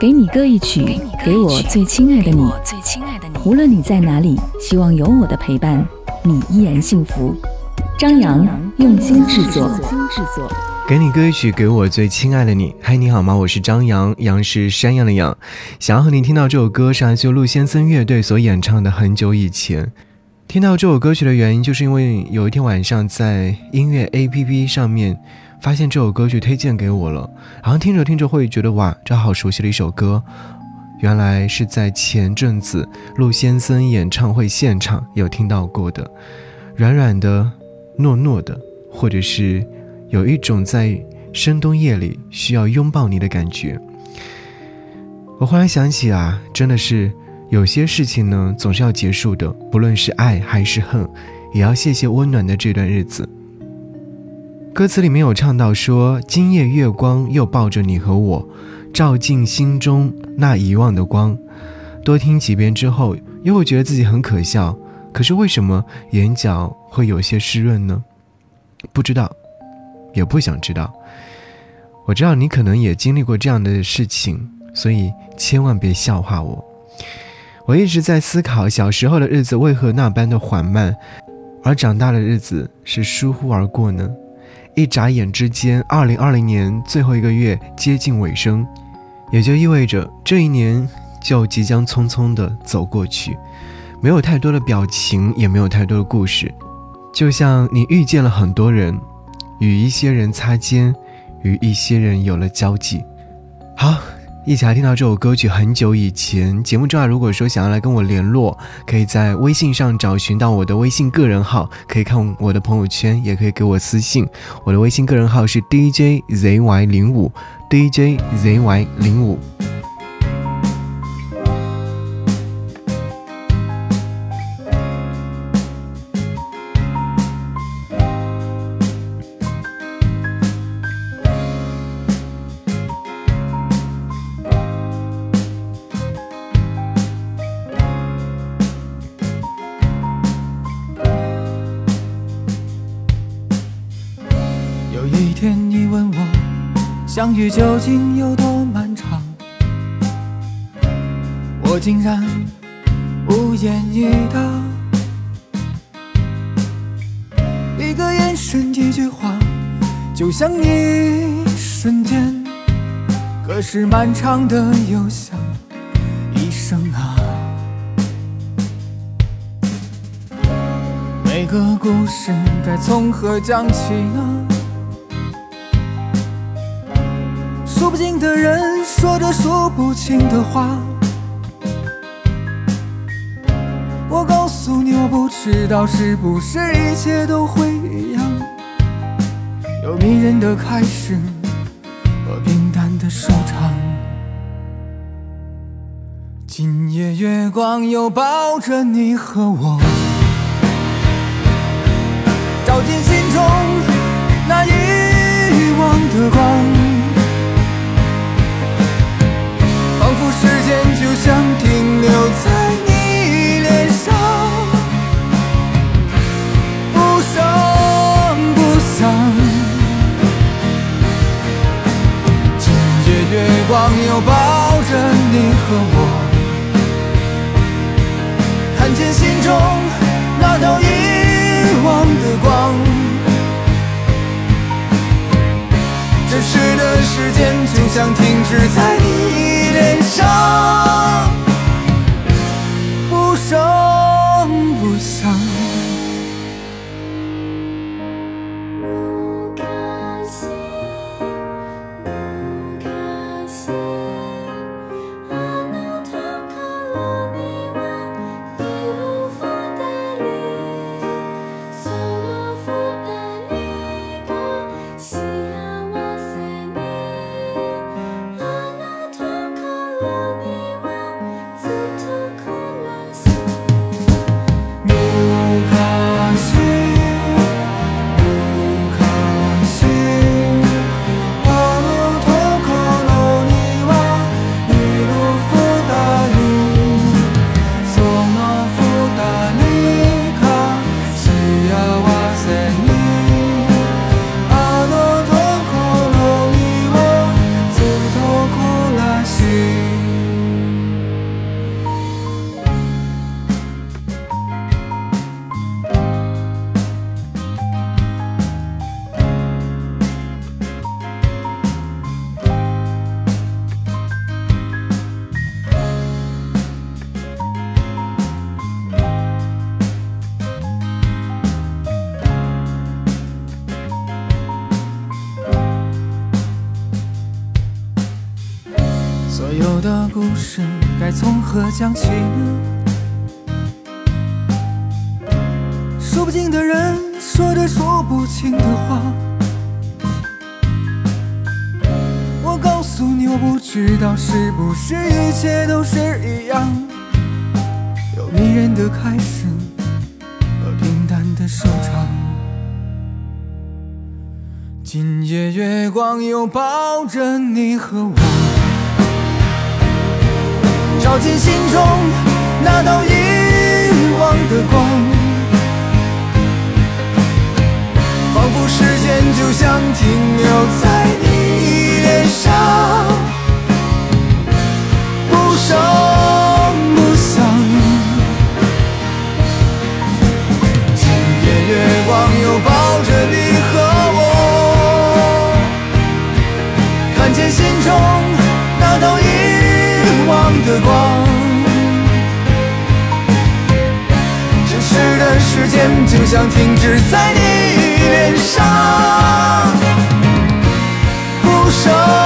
给你歌一曲，给我最亲爱的你。无论你在哪里，希望有我的陪伴，你依然幸福。张扬用心制作。给你歌一曲，给我最亲爱的你。嗨，你好吗？我是张扬，杨是山羊的羊。想要和你听到这首歌，是来自陆先森乐队所演唱的。很久以前，听到这首歌曲的原因，就是因为有一天晚上在音乐 APP 上面。发现这首歌曲推荐给我了，然后听着听着会觉得哇，这好熟悉的一首歌，原来是在前阵子陆先森演唱会现场有听到过的，软软的、糯糯的，或者是有一种在深冬夜里需要拥抱你的感觉。我忽然想起啊，真的是有些事情呢，总是要结束的，不论是爱还是恨，也要谢谢温暖的这段日子。歌词里面有唱到说：“今夜月光又抱着你和我，照进心中那遗忘的光。”多听几遍之后，又会觉得自己很可笑。可是为什么眼角会有些湿润呢？不知道，也不想知道。我知道你可能也经历过这样的事情，所以千万别笑话我。我一直在思考，小时候的日子为何那般的缓慢，而长大的日子是疏忽而过呢？一眨眼之间，二零二零年最后一个月接近尾声，也就意味着这一年就即将匆匆的走过去，没有太多的表情，也没有太多的故事，就像你遇见了很多人，与一些人擦肩，与一些人有了交集。好。一起来听到这首歌曲，很久以前。节目之外，如果说想要来跟我联络，可以在微信上找寻到我的微信个人号，可以看我的朋友圈，也可以给我私信。我的微信个人号是 DJZY 零五，DJZY 零五。相遇究竟有多漫长，我竟然无言以答。一个眼神，一句话，就像一瞬间，可是漫长的又像一生啊。每个故事该从何讲起呢？数不尽的人说着数不清的话，我告诉你，我不知道是不是一切都会一样，有迷人的开始和平淡的收场。今夜月光又抱着你和我，照进心中那遗忘的光。就像停所从何讲起呢？说不尽的人说着说不清的话。我告诉你，我不知道是不是一切都是一样，有迷人的开始和平淡的收场。今夜月光又抱着你和我，照进心中那道遗忘的光。仿佛时间就像停留在手。